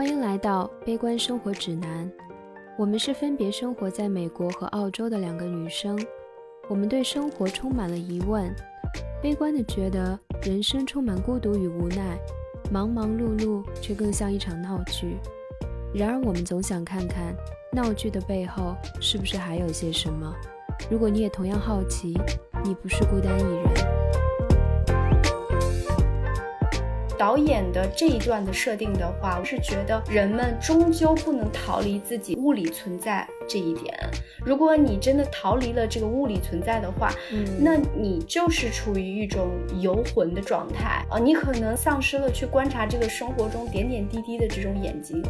欢迎来到《悲观生活指南》。我们是分别生活在美国和澳洲的两个女生，我们对生活充满了疑问，悲观的觉得人生充满孤独与无奈，忙忙碌碌却更像一场闹剧。然而，我们总想看看闹剧的背后是不是还有些什么。如果你也同样好奇，你不是孤单一人。导演的这一段的设定的话，我是觉得人们终究不能逃离自己物理存在这一点。如果你真的逃离了这个物理存在的话，嗯，那你就是处于一种游魂的状态啊，你可能丧失了去观察这个生活中点点滴滴的这种眼睛。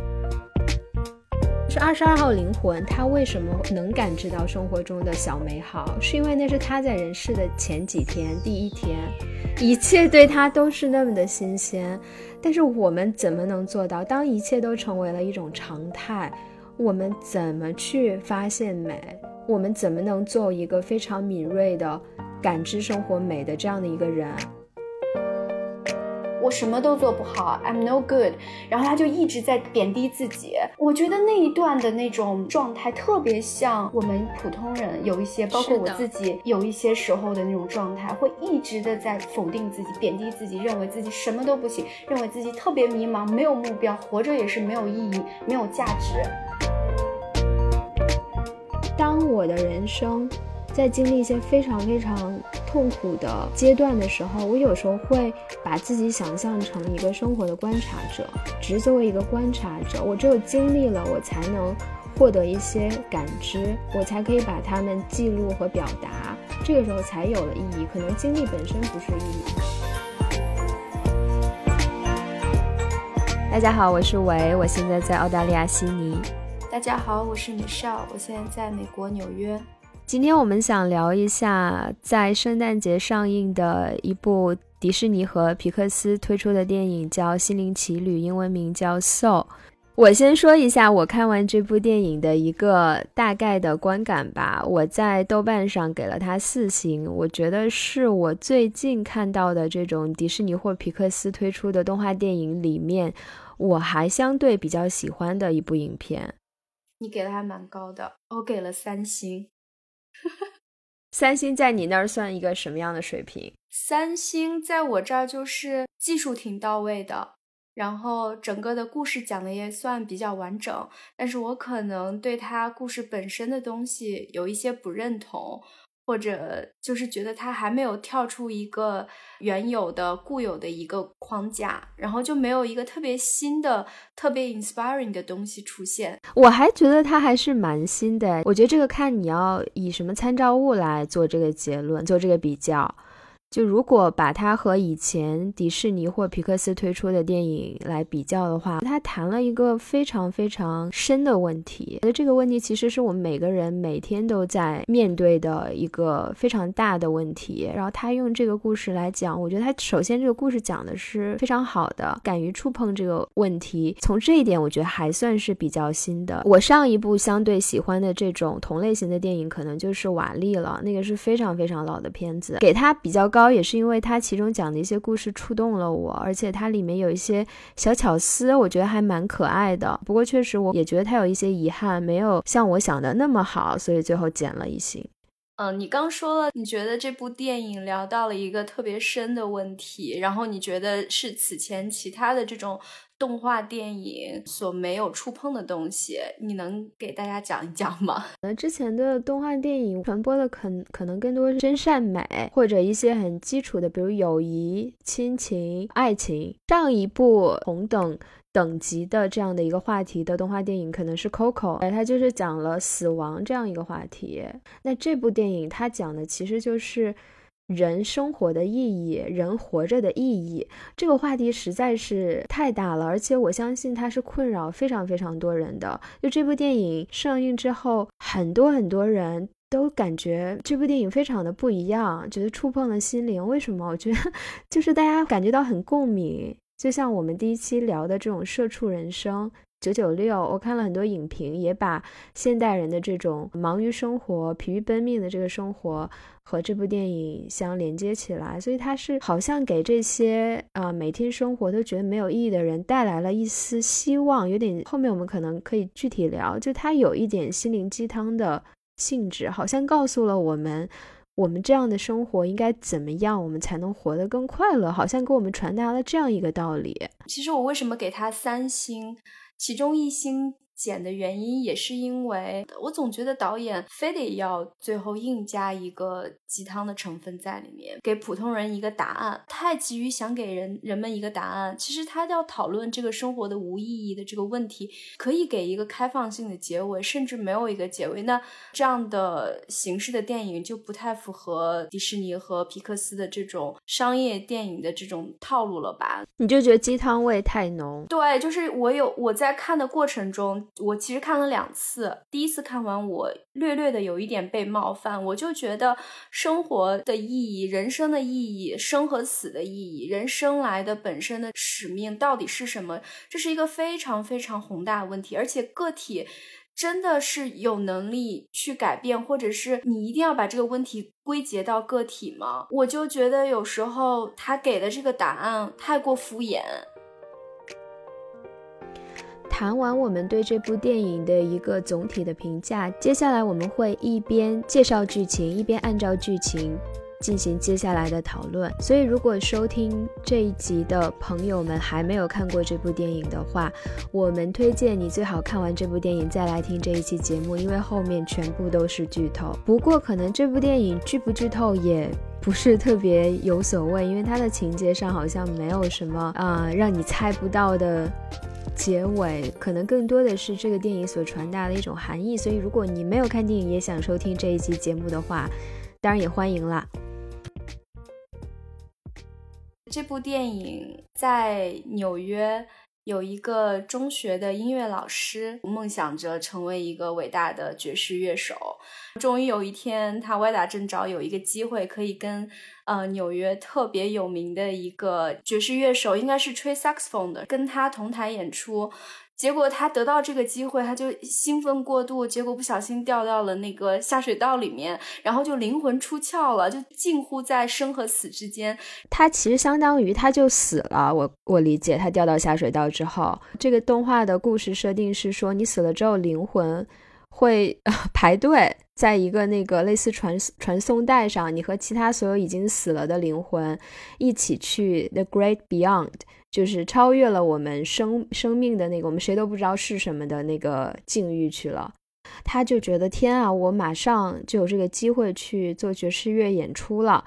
是二十二号灵魂，他为什么能感知到生活中的小美好？是因为那是他在人世的前几天，第一天，一切对他都是那么的新鲜。但是我们怎么能做到？当一切都成为了一种常态，我们怎么去发现美？我们怎么能做一个非常敏锐的感知生活美的这样的一个人？我什么都做不好，I'm no good。然后他就一直在贬低自己。我觉得那一段的那种状态特别像我们普通人有一些，包括我自己有一些时候的那种状态，会一直的在否定自己、贬低自己，认为自己什么都不行，认为自己特别迷茫，没有目标，活着也是没有意义、没有价值。当我的人生。在经历一些非常非常痛苦的阶段的时候，我有时候会把自己想象成一个生活的观察者，只是作为一个观察者。我只有经历了，我才能获得一些感知，我才可以把它们记录和表达，这个时候才有了意义。可能经历本身不是意义。大家好，我是维，我现在在澳大利亚悉尼。大家好，我是米少，我现在在美国纽约。今天我们想聊一下在圣诞节上映的一部迪士尼和皮克斯推出的电影，叫《心灵奇旅》，英文名叫《Soul》。我先说一下我看完这部电影的一个大概的观感吧。我在豆瓣上给了它四星，我觉得是我最近看到的这种迪士尼或皮克斯推出的动画电影里面，我还相对比较喜欢的一部影片。你给的还蛮高的，我给了三星。三星在你那儿算一个什么样的水平？三星在我这儿就是技术挺到位的，然后整个的故事讲的也算比较完整，但是我可能对他故事本身的东西有一些不认同。或者就是觉得他还没有跳出一个原有的固有的一个框架，然后就没有一个特别新的、特别 inspiring 的东西出现。我还觉得他还是蛮新的。我觉得这个看你要以什么参照物来做这个结论，做这个比较。就如果把它和以前迪士尼或皮克斯推出的电影来比较的话，它谈了一个非常非常深的问题。那这个问题其实是我们每个人每天都在面对的一个非常大的问题。然后他用这个故事来讲，我觉得他首先这个故事讲的是非常好的，敢于触碰这个问题。从这一点，我觉得还算是比较新的。我上一部相对喜欢的这种同类型的电影，可能就是《瓦力》了，那个是非常非常老的片子，给他比较高。也是因为它其中讲的一些故事触动了我，而且它里面有一些小巧思，我觉得还蛮可爱的。不过确实我也觉得它有一些遗憾，没有像我想的那么好，所以最后减了一星。嗯，你刚说了，你觉得这部电影聊到了一个特别深的问题，然后你觉得是此前其他的这种动画电影所没有触碰的东西，你能给大家讲一讲吗？呃之前的动画电影传播的可可能更多是真善美，或者一些很基础的，比如友谊、亲情、爱情。上一部同等。等级的这样的一个话题的动画电影可能是《Coco》，哎，它就是讲了死亡这样一个话题。那这部电影它讲的其实就是人生活的意义，人活着的意义。这个话题实在是太大了，而且我相信它是困扰非常非常多人的。就这部电影上映之后，很多很多人都感觉这部电影非常的不一样，觉得触碰了心灵。为什么？我觉得就是大家感觉到很共鸣。就像我们第一期聊的这种社畜人生，九九六，我看了很多影评，也把现代人的这种忙于生活、疲于奔命的这个生活和这部电影相连接起来，所以它是好像给这些啊每天生活都觉得没有意义的人带来了一丝希望，有点后面我们可能可以具体聊，就它有一点心灵鸡汤的性质，好像告诉了我们。我们这样的生活应该怎么样，我们才能活得更快乐？好像给我们传达了这样一个道理。其实我为什么给他三星，其中一星。减的原因也是因为我总觉得导演非得要最后硬加一个鸡汤的成分在里面，给普通人一个答案，太急于想给人人们一个答案。其实他要讨论这个生活的无意义的这个问题，可以给一个开放性的结尾，甚至没有一个结尾。那这样的形式的电影就不太符合迪士尼和皮克斯的这种商业电影的这种套路了吧？你就觉得鸡汤味太浓？对，就是我有我在看的过程中。我其实看了两次，第一次看完我略略的有一点被冒犯，我就觉得生活的意义、人生的意义、生和死的意义、人生来的本身的使命到底是什么？这是一个非常非常宏大的问题，而且个体真的是有能力去改变，或者是你一定要把这个问题归结到个体吗？我就觉得有时候他给的这个答案太过敷衍。谈完我们对这部电影的一个总体的评价，接下来我们会一边介绍剧情，一边按照剧情进行接下来的讨论。所以，如果收听这一集的朋友们还没有看过这部电影的话，我们推荐你最好看完这部电影再来听这一期节目，因为后面全部都是剧透。不过，可能这部电影剧不剧透也不是特别有所谓，因为它的情节上好像没有什么啊让你猜不到的。结尾可能更多的是这个电影所传达的一种含义，所以如果你没有看电影也想收听这一期节目的话，当然也欢迎啦。这部电影在纽约有一个中学的音乐老师，梦想着成为一个伟大的爵士乐手。终于有一天，他歪打正着有一个机会可以跟。呃，纽约特别有名的一个爵士乐手，应该是吹 saxophone 的，跟他同台演出。结果他得到这个机会，他就兴奋过度，结果不小心掉到了那个下水道里面，然后就灵魂出窍了，就近乎在生和死之间。他其实相当于他就死了。我我理解，他掉到下水道之后，这个动画的故事设定是说，你死了之后灵魂。会 排队在一个那个类似传传送带上，你和其他所有已经死了的灵魂一起去 The Great Beyond，就是超越了我们生生命的那个我们谁都不知道是什么的那个境遇去了。他就觉得天啊，我马上就有这个机会去做爵士乐演出了，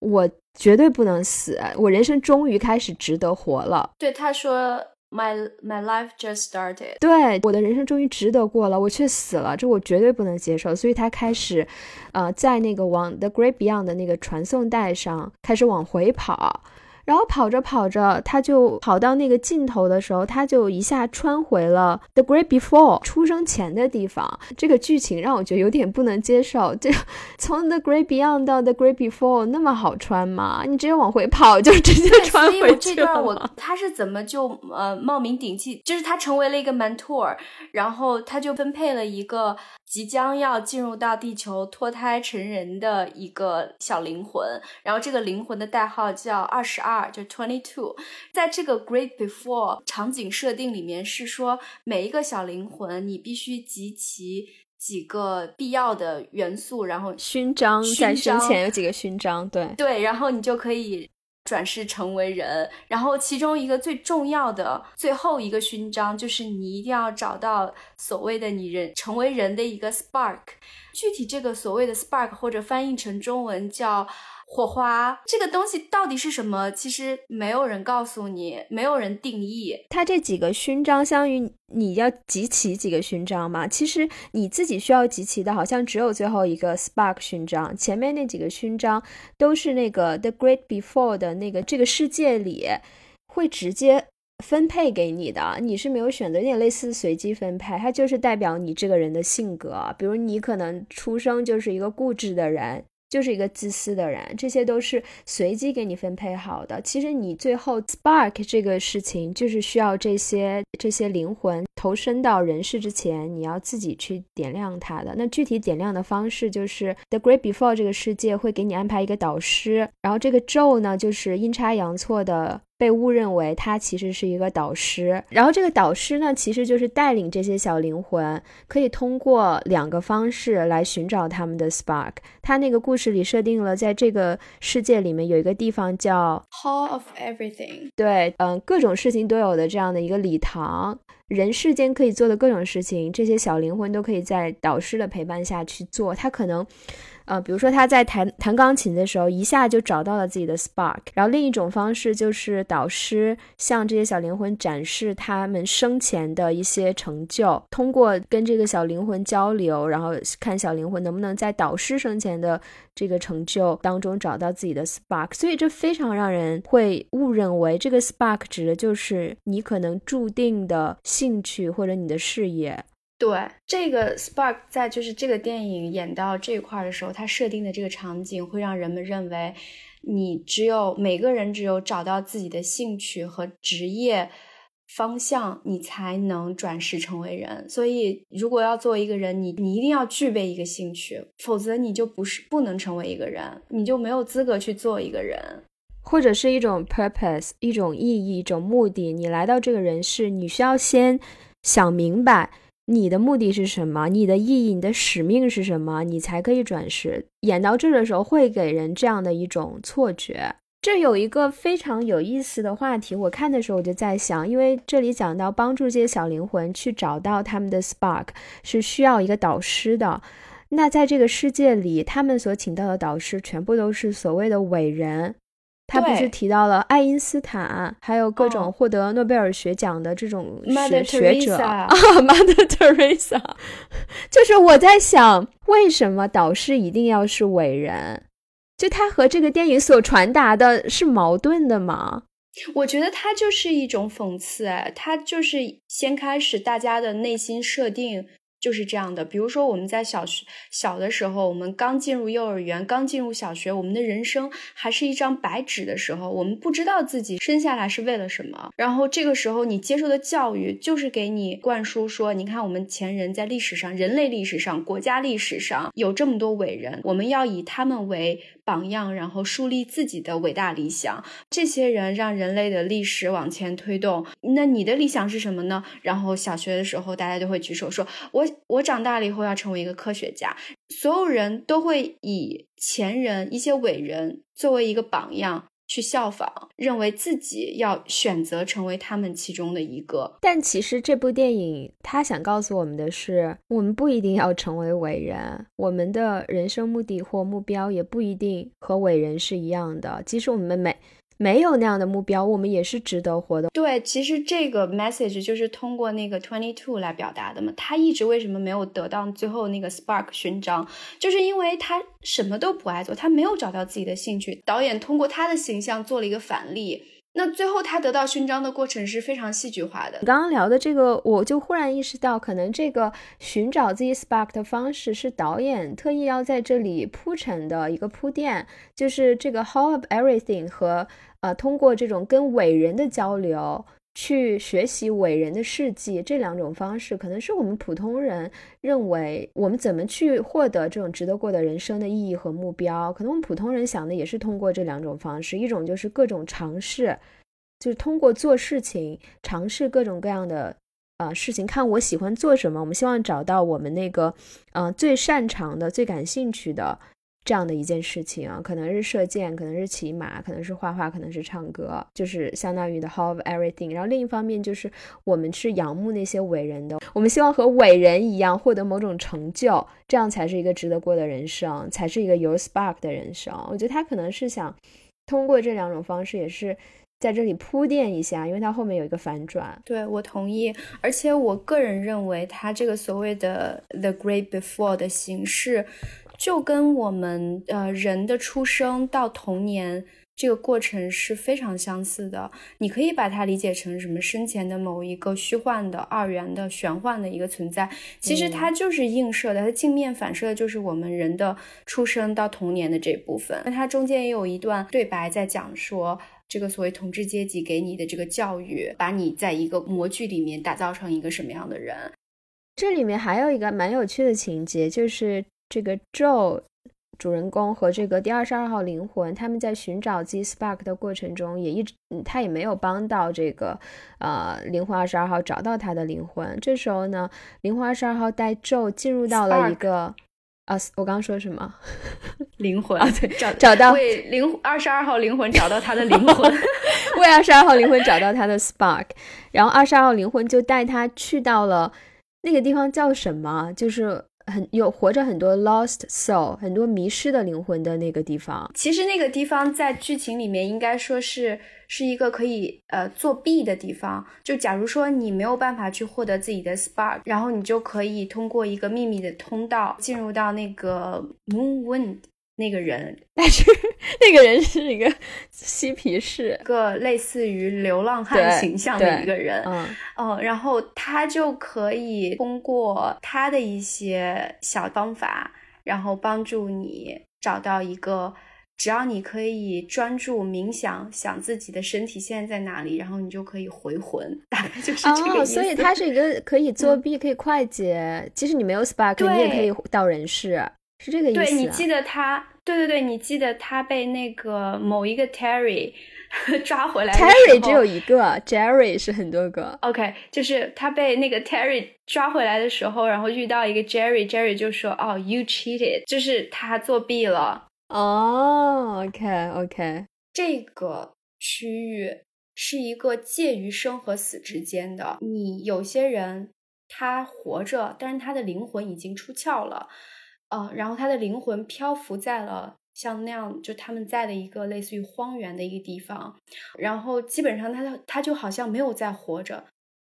我绝对不能死，我人生终于开始值得活了。对他说。My my life just started。对，我的人生终于值得过了，我却死了，这我绝对不能接受。所以他开始，呃，在那个往 The Great Beyond 的那个传送带上开始往回跑。然后跑着跑着，他就跑到那个尽头的时候，他就一下穿回了 The Great Before 出生前的地方。这个剧情让我觉得有点不能接受。这 从 The Great Beyond 到 The Great Before 那么好穿吗？你直接往回跑就直接穿回去了。所以我这段我他是怎么就呃冒名顶替？就是他成为了一个 mentor，然后他就分配了一个。即将要进入到地球脱胎成人的一个小灵魂，然后这个灵魂的代号叫二十二，就 twenty two。在这个 Great Before 场景设定里面，是说每一个小灵魂你必须集齐几个必要的元素，然后勋章在身前有几个勋章，对对，然后你就可以。转世成为人，然后其中一个最重要的最后一个勋章，就是你一定要找到所谓的你人成为人的一个 spark。具体这个所谓的 spark，或者翻译成中文叫。火花这个东西到底是什么？其实没有人告诉你，没有人定义。它这几个勋章，相当于你要集齐几个勋章嘛？其实你自己需要集齐的，好像只有最后一个 Spark 勋章，前面那几个勋章都是那个 The Great Before 的那个这个世界里会直接分配给你的，你是没有选择，有点类似随机分配。它就是代表你这个人的性格，比如你可能出生就是一个固执的人。就是一个自私的人，这些都是随机给你分配好的。其实你最后 spark 这个事情，就是需要这些这些灵魂投身到人世之前，你要自己去点亮它的。那具体点亮的方式，就是 The Great Before 这个世界会给你安排一个导师，然后这个咒呢，就是阴差阳错的。被误认为他其实是一个导师，然后这个导师呢，其实就是带领这些小灵魂，可以通过两个方式来寻找他们的 spark。他那个故事里设定了，在这个世界里面有一个地方叫 Hall of Everything，对，嗯，各种事情都有的这样的一个礼堂，人世间可以做的各种事情，这些小灵魂都可以在导师的陪伴下去做。他可能。呃，比如说他在弹弹钢琴的时候，一下就找到了自己的 spark。然后另一种方式就是导师向这些小灵魂展示他们生前的一些成就，通过跟这个小灵魂交流，然后看小灵魂能不能在导师生前的这个成就当中找到自己的 spark。所以这非常让人会误认为这个 spark 指的就是你可能注定的兴趣或者你的事业。对这个 spark，在就是这个电影演到这一块的时候，它设定的这个场景会让人们认为，你只有每个人只有找到自己的兴趣和职业方向，你才能转世成为人。所以，如果要做一个人，你你一定要具备一个兴趣，否则你就不是不能成为一个人，你就没有资格去做一个人，或者是一种 purpose，一种意义，一种目的。你来到这个人世，你需要先想明白。你的目的是什么？你的意义、你的使命是什么？你才可以转世。演到这的时候，会给人这样的一种错觉。这有一个非常有意思的话题，我看的时候我就在想，因为这里讲到帮助这些小灵魂去找到他们的 spark，是需要一个导师的。那在这个世界里，他们所请到的导师全部都是所谓的伟人。他不是提到了爱因斯坦，还有各种获得诺贝尔学奖的这种学学者啊，Mother Teresa，就是我在想，为什么导师一定要是伟人？就他和这个电影所传达的是矛盾的吗？我觉得他就是一种讽刺，哎，他就是先开始大家的内心设定。就是这样的，比如说我们在小学小的时候，我们刚进入幼儿园，刚进入小学，我们的人生还是一张白纸的时候，我们不知道自己生下来是为了什么。然后这个时候，你接受的教育就是给你灌输说，你看我们前人在历史上、人类历史上、国家历史上有这么多伟人，我们要以他们为榜样，然后树立自己的伟大理想。这些人让人类的历史往前推动。那你的理想是什么呢？然后小学的时候，大家就会举手说，我。我长大了以后要成为一个科学家，所有人都会以前人一些伟人作为一个榜样去效仿，认为自己要选择成为他们其中的一个。但其实这部电影他想告诉我们的是，我们不一定要成为伟人，我们的人生目的或目标也不一定和伟人是一样的。即使我们每没有那样的目标，我们也是值得活的。对，其实这个 message 就是通过那个 twenty two 来表达的嘛。他一直为什么没有得到最后那个 spark 勋章，就是因为他什么都不爱做，他没有找到自己的兴趣。导演通过他的形象做了一个反例。那最后他得到勋章的过程是非常戏剧化的。刚刚聊的这个，我就忽然意识到，可能这个寻找自己 spark 的方式是导演特意要在这里铺陈的一个铺垫，就是这个 Hall of Everything 和呃通过这种跟伟人的交流。去学习伟人的事迹，这两种方式可能是我们普通人认为我们怎么去获得这种值得过的人生的意义和目标。可能我们普通人想的也是通过这两种方式，一种就是各种尝试，就是通过做事情尝试各种各样的呃事情，看我喜欢做什么。我们希望找到我们那个嗯最擅长的、最感兴趣的。这样的一件事情啊，可能是射箭，可能是骑马，可能是画画，可能是唱歌，就是相当于的 Hall of Everything。然后另一方面就是我们是仰慕那些伟人的，我们希望和伟人一样获得某种成就，这样才是一个值得过的人生，才是一个有 spark 的人生。我觉得他可能是想通过这两种方式，也是在这里铺垫一下，因为他后面有一个反转。对我同意，而且我个人认为他这个所谓的 The Great Before 的形式。就跟我们呃人的出生到童年这个过程是非常相似的。你可以把它理解成什么生前的某一个虚幻的、二元的、玄幻的一个存在，其实它就是映射的，它镜面反射的就是我们人的出生到童年的这部分。那它中间也有一段对白在讲说，这个所谓统治阶级给你的这个教育，把你在一个模具里面打造成一个什么样的人。这里面还有一个蛮有趣的情节，就是这个 Joe。主人公和这个第二十二号灵魂，他们在寻找 Z Spark 的过程中，也一直他也没有帮到这个呃灵魂二十二号找到他的灵魂。这时候呢，灵魂二十二号带 Joe 进入到了一个啊，我刚刚说什么？灵魂啊，对，找找到为灵二十二号灵魂找到他的灵魂，为二十二号灵魂找到他的 Spark，然后二十二号灵魂就带他去到了那个地方叫什么？就是。很有活着很多 lost soul，很多迷失的灵魂的那个地方。其实那个地方在剧情里面应该说是是一个可以呃作弊的地方。就假如说你没有办法去获得自己的 spark，然后你就可以通过一个秘密的通道进入到那个 moon wind。那个人，但是那个人是一个嬉皮士，一个类似于流浪汉形象的一个人，嗯，然后他就可以通过他的一些小方法，然后帮助你找到一个，只要你可以专注冥想，想自己的身体现在在哪里，然后你就可以回魂，大概就是这个意思。所以他是一个可以作弊、可以快捷，即使你没有 spark，你也可以到人世。是这个意思。对你记得他，对对对，你记得他被那个某一个 Terry 抓回来。Terry 只有一个，Jerry 是很多个。OK，就是他被那个 Terry 抓回来的时候，然后遇到一个 Jerry，Jerry 就说：“哦，You cheated，就是他作弊了。”哦，OK OK，这个区域是一个介于生和死之间的。你有些人他活着，但是他的灵魂已经出窍了。呃，然后他的灵魂漂浮在了像那样就他们在的一个类似于荒原的一个地方，然后基本上他他就好像没有在活着，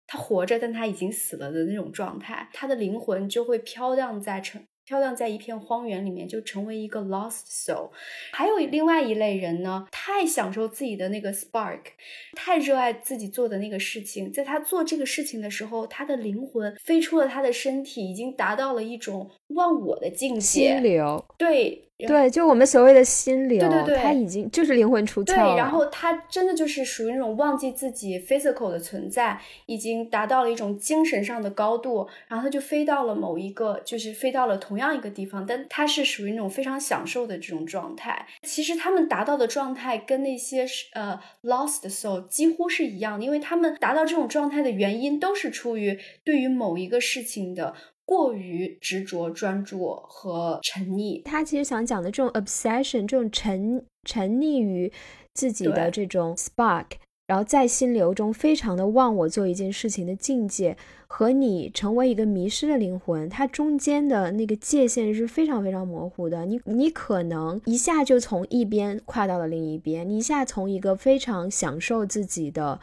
他活着，但他已经死了的那种状态，他的灵魂就会飘荡在成。飘荡在一片荒原里面，就成为一个 lost soul。还有另外一类人呢，太享受自己的那个 spark，太热爱自己做的那个事情。在他做这个事情的时候，他的灵魂飞出了他的身体，已经达到了一种忘我的境界。心流，对。对，就我们所谓的心流，对对对，他已经就是灵魂出窍对，然后他真的就是属于那种忘记自己 physical 的存在，已经达到了一种精神上的高度，然后他就飞到了某一个，就是飞到了同样一个地方，但他是属于那种非常享受的这种状态。其实他们达到的状态跟那些呃 lost soul 几乎是一样的，因为他们达到这种状态的原因都是出于对于某一个事情的。过于执着、专注和沉溺，他其实想讲的这种 obsession，这种沉沉溺于自己的这种 spark，然后在心流中非常的忘我做一件事情的境界，和你成为一个迷失的灵魂，它中间的那个界限是非常非常模糊的。你你可能一下就从一边跨到了另一边，你一下从一个非常享受自己的、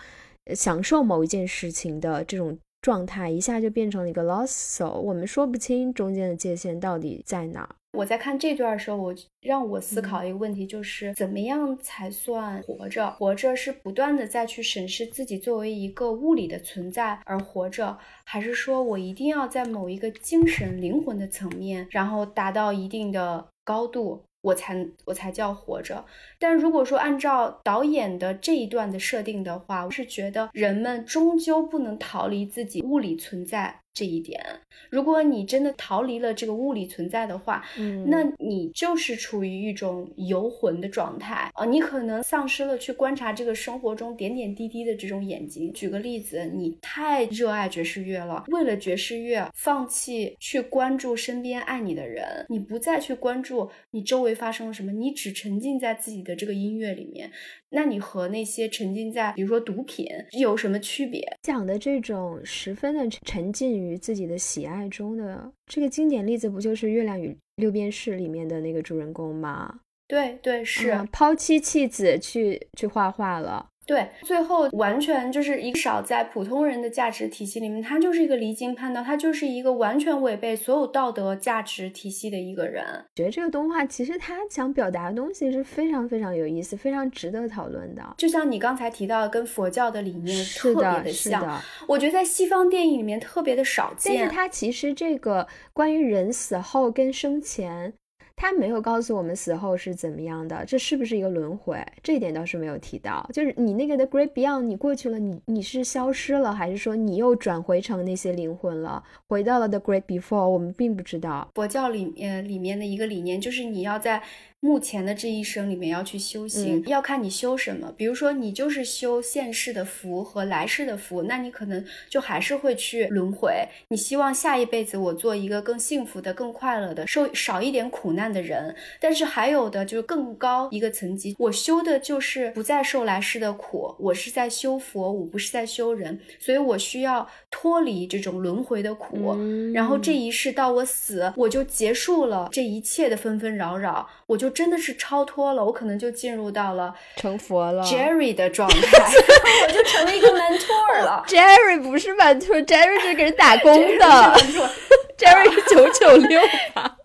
享受某一件事情的这种。状态一下就变成了一个 lost soul，我们说不清中间的界限到底在哪。我在看这段的时候，我让我思考一个问题，就是怎么样才算活着？活着是不断的再去审视自己作为一个物理的存在而活着，还是说我一定要在某一个精神灵魂的层面，然后达到一定的高度？我才我才叫活着，但如果说按照导演的这一段的设定的话，我是觉得人们终究不能逃离自己物理存在。这一点，如果你真的逃离了这个物理存在的话，嗯，那你就是处于一种游魂的状态啊，你可能丧失了去观察这个生活中点点滴滴的这种眼睛。举个例子，你太热爱爵士乐了，为了爵士乐放弃去关注身边爱你的人，你不再去关注你周围发生了什么，你只沉浸在自己的这个音乐里面。那你和那些沉浸在，比如说毒品有什么区别？讲的这种十分的沉浸于自己的喜爱中的这个经典例子，不就是《月亮与六便士》里面的那个主人公吗？对对，是抛妻弃子去去画画了。对，最后完全就是一个少在普通人的价值体系里面，他就是一个离经叛道，他就是一个完全违背所有道德价值体系的一个人。觉得这个动画其实他想表达的东西是非常非常有意思，非常值得讨论的。就像你刚才提到的，跟佛教的理念特别的像，我觉得在西方电影里面特别的少见。但是它其实这个关于人死后跟生前。他没有告诉我们死后是怎么样的，这是不是一个轮回？这一点倒是没有提到。就是你那个的 Great Beyond，你过去了，你你是消失了，还是说你又转回成那些灵魂了，回到了 The Great Before？我们并不知道。佛教里呃里面的一个理念就是你要在。目前的这一生里面要去修行，要看你修什么。比如说，你就是修现世的福和来世的福，那你可能就还是会去轮回。你希望下一辈子我做一个更幸福的、更快乐的、受少一点苦难的人。但是还有的就是更高一个层级，我修的就是不再受来世的苦，我是在修佛，我不是在修人，所以我需要脱离这种轮回的苦。然后这一世到我死，我就结束了这一切的纷纷扰扰，我就。真的是超脱了，我可能就进入到了成佛了 Jerry 的状态，我就成了一个 mentor 了。Jerry 不是 mentor，Jerry 是给人打工的。Jerry 九九六吧。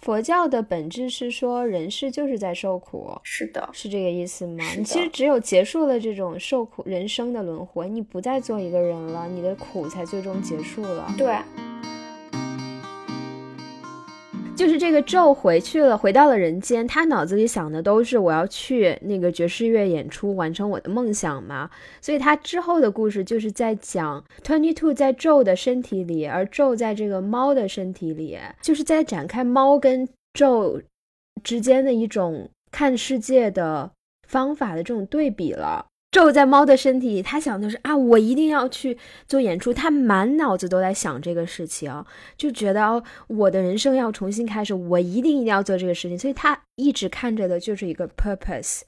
佛教的本质是说人世就是在受苦，是的，是这个意思吗？你其实只有结束了这种受苦人生的轮回，你不再做一个人了，你的苦才最终结束了。对。就是这个咒回去了，回到了人间。他脑子里想的都是我要去那个爵士乐演出，完成我的梦想嘛。所以他之后的故事就是在讲 Twenty Two 在咒的身体里，而咒在这个猫的身体里，就是在展开猫跟咒之间的一种看世界的方法的这种对比了。咒在猫的身体里，他想的是啊，我一定要去做演出。他满脑子都在想这个事情，就觉得哦，我的人生要重新开始，我一定一定要做这个事情。所以他一直看着的就是一个 purpose，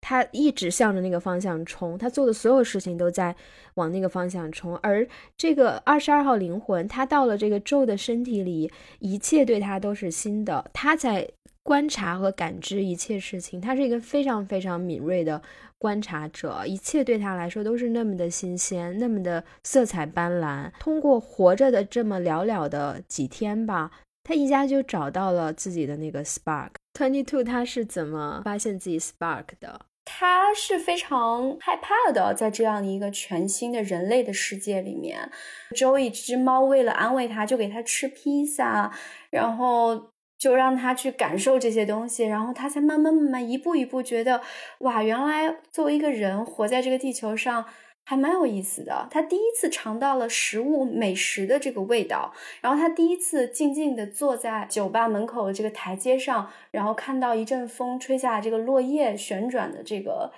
他一直向着那个方向冲，他做的所有事情都在往那个方向冲。而这个二十二号灵魂，他到了这个咒的身体里，一切对他都是新的，他在观察和感知一切事情，他是一个非常非常敏锐的。观察者，一切对他来说都是那么的新鲜，那么的色彩斑斓。通过活着的这么寥寥的几天吧，他一下就找到了自己的那个 spark。Twenty Two，他是怎么发现自己 spark 的？他是非常害怕的，在这样一个全新的人类的世界里面。Joey 这只猫为了安慰他，就给他吃披萨，然后。就让他去感受这些东西，然后他才慢慢慢慢一步一步觉得，哇，原来作为一个人活在这个地球上还蛮有意思的。他第一次尝到了食物美食的这个味道，然后他第一次静静的坐在酒吧门口的这个台阶上，然后看到一阵风吹下这个落叶旋转的这个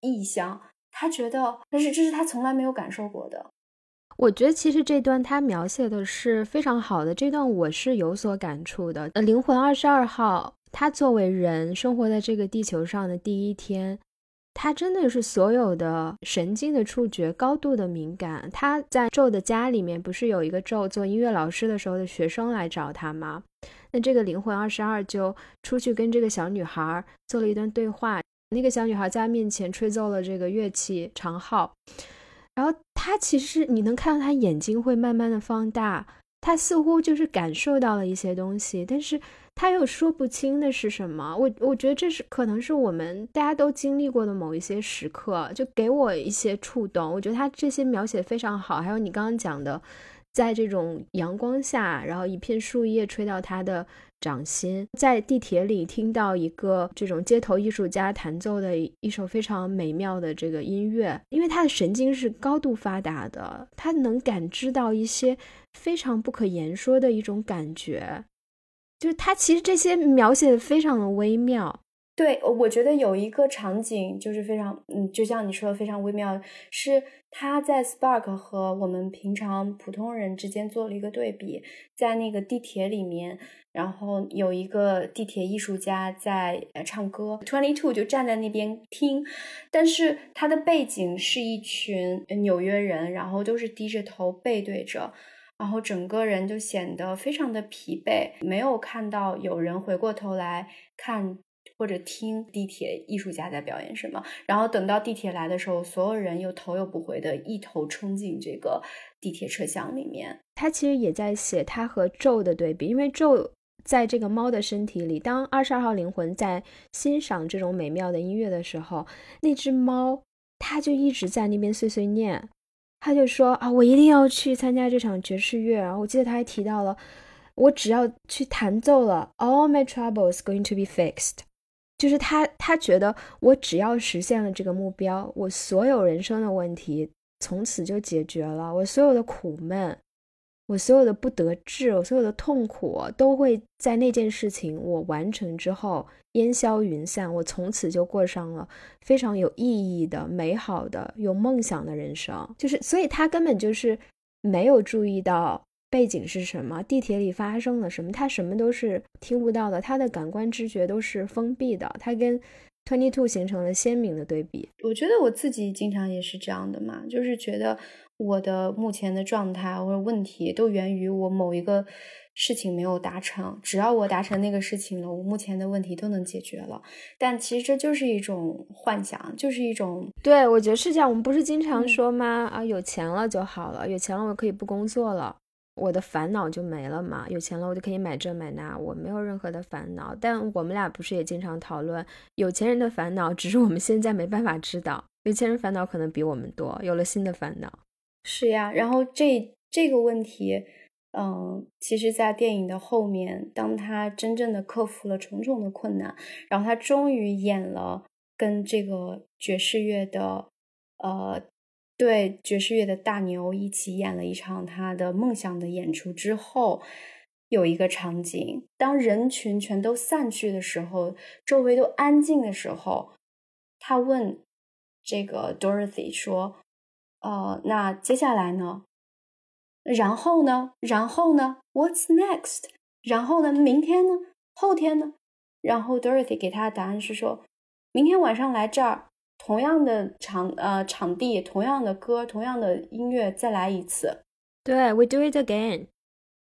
意象，他觉得但是这是他从来没有感受过的。我觉得其实这段他描写的是非常好的，这段我是有所感触的。呃，灵魂二十二号，他作为人生活在这个地球上的第一天，他真的是所有的神经的触觉高度的敏感。他在咒的家里面，不是有一个咒做音乐老师的时候的学生来找他吗？那这个灵魂二十二就出去跟这个小女孩做了一段对话。那个小女孩在他面前吹奏了这个乐器长号。然后他其实你能看到他眼睛会慢慢的放大，他似乎就是感受到了一些东西，但是他又说不清的是什么。我我觉得这是可能是我们大家都经历过的某一些时刻，就给我一些触动。我觉得他这些描写非常好，还有你刚刚讲的，在这种阳光下，然后一片树叶吹到他的。掌心在地铁里听到一个这种街头艺术家弹奏的一首非常美妙的这个音乐，因为他的神经是高度发达的，他能感知到一些非常不可言说的一种感觉，就是他其实这些描写的非常的微妙。对，我觉得有一个场景就是非常，嗯，就像你说的非常微妙，是他在 Spark 和我们平常普通人之间做了一个对比，在那个地铁里面，然后有一个地铁艺术家在唱歌，Twenty Two 就站在那边听，但是他的背景是一群纽约人，然后都是低着头背对着，然后整个人就显得非常的疲惫，没有看到有人回过头来看。或者听地铁艺术家在表演什么。然后等到地铁来的时候，所有人又头也不回的一头冲进这个地铁车厢里面。他其实也在写他和咒的对比，因为咒在这个猫的身体里，当二十二号灵魂在欣赏这种美妙的音乐的时候，那只猫它就一直在那边碎碎念。他就说啊，我一定要去参加这场爵士乐。然后我记得他还提到了，我只要去弹奏了，all my troubles going to be fixed。就是他，他觉得我只要实现了这个目标，我所有人生的问题从此就解决了，我所有的苦闷。我所有的不得志，我所有的痛苦，都会在那件事情我完成之后烟消云散。我从此就过上了非常有意义的、美好的、有梦想的人生。就是，所以他根本就是没有注意到背景是什么，地铁里发生了什么，他什么都是听不到的。他的感官知觉都是封闭的。他跟 Twenty Two 形成了鲜明的对比。我觉得我自己经常也是这样的嘛，就是觉得。我的目前的状态或者问题都源于我某一个事情没有达成。只要我达成那个事情了，我目前的问题都能解决了。但其实这就是一种幻想，就是一种……对我觉得是这样。我们不是经常说吗？啊，有钱了就好了，有钱了我可以不工作了，我的烦恼就没了嘛。有钱了我就可以买这买那，我没有任何的烦恼。但我们俩不是也经常讨论有钱人的烦恼，只是我们现在没办法知道。有钱人烦恼可能比我们多，有了新的烦恼。是呀，然后这这个问题，嗯，其实，在电影的后面，当他真正的克服了重重的困难，然后他终于演了跟这个爵士乐的，呃，对爵士乐的大牛一起演了一场他的梦想的演出之后，有一个场景，当人群全都散去的时候，周围都安静的时候，他问这个 Dorothy 说。呃，那接下来呢？然后呢？然后呢？What's next？然后呢？明天呢？后天呢？然后 Dorothy 给他的答案是说，明天晚上来这儿，同样的场呃场地，同样的歌，同样的音乐，再来一次。对，We do it again。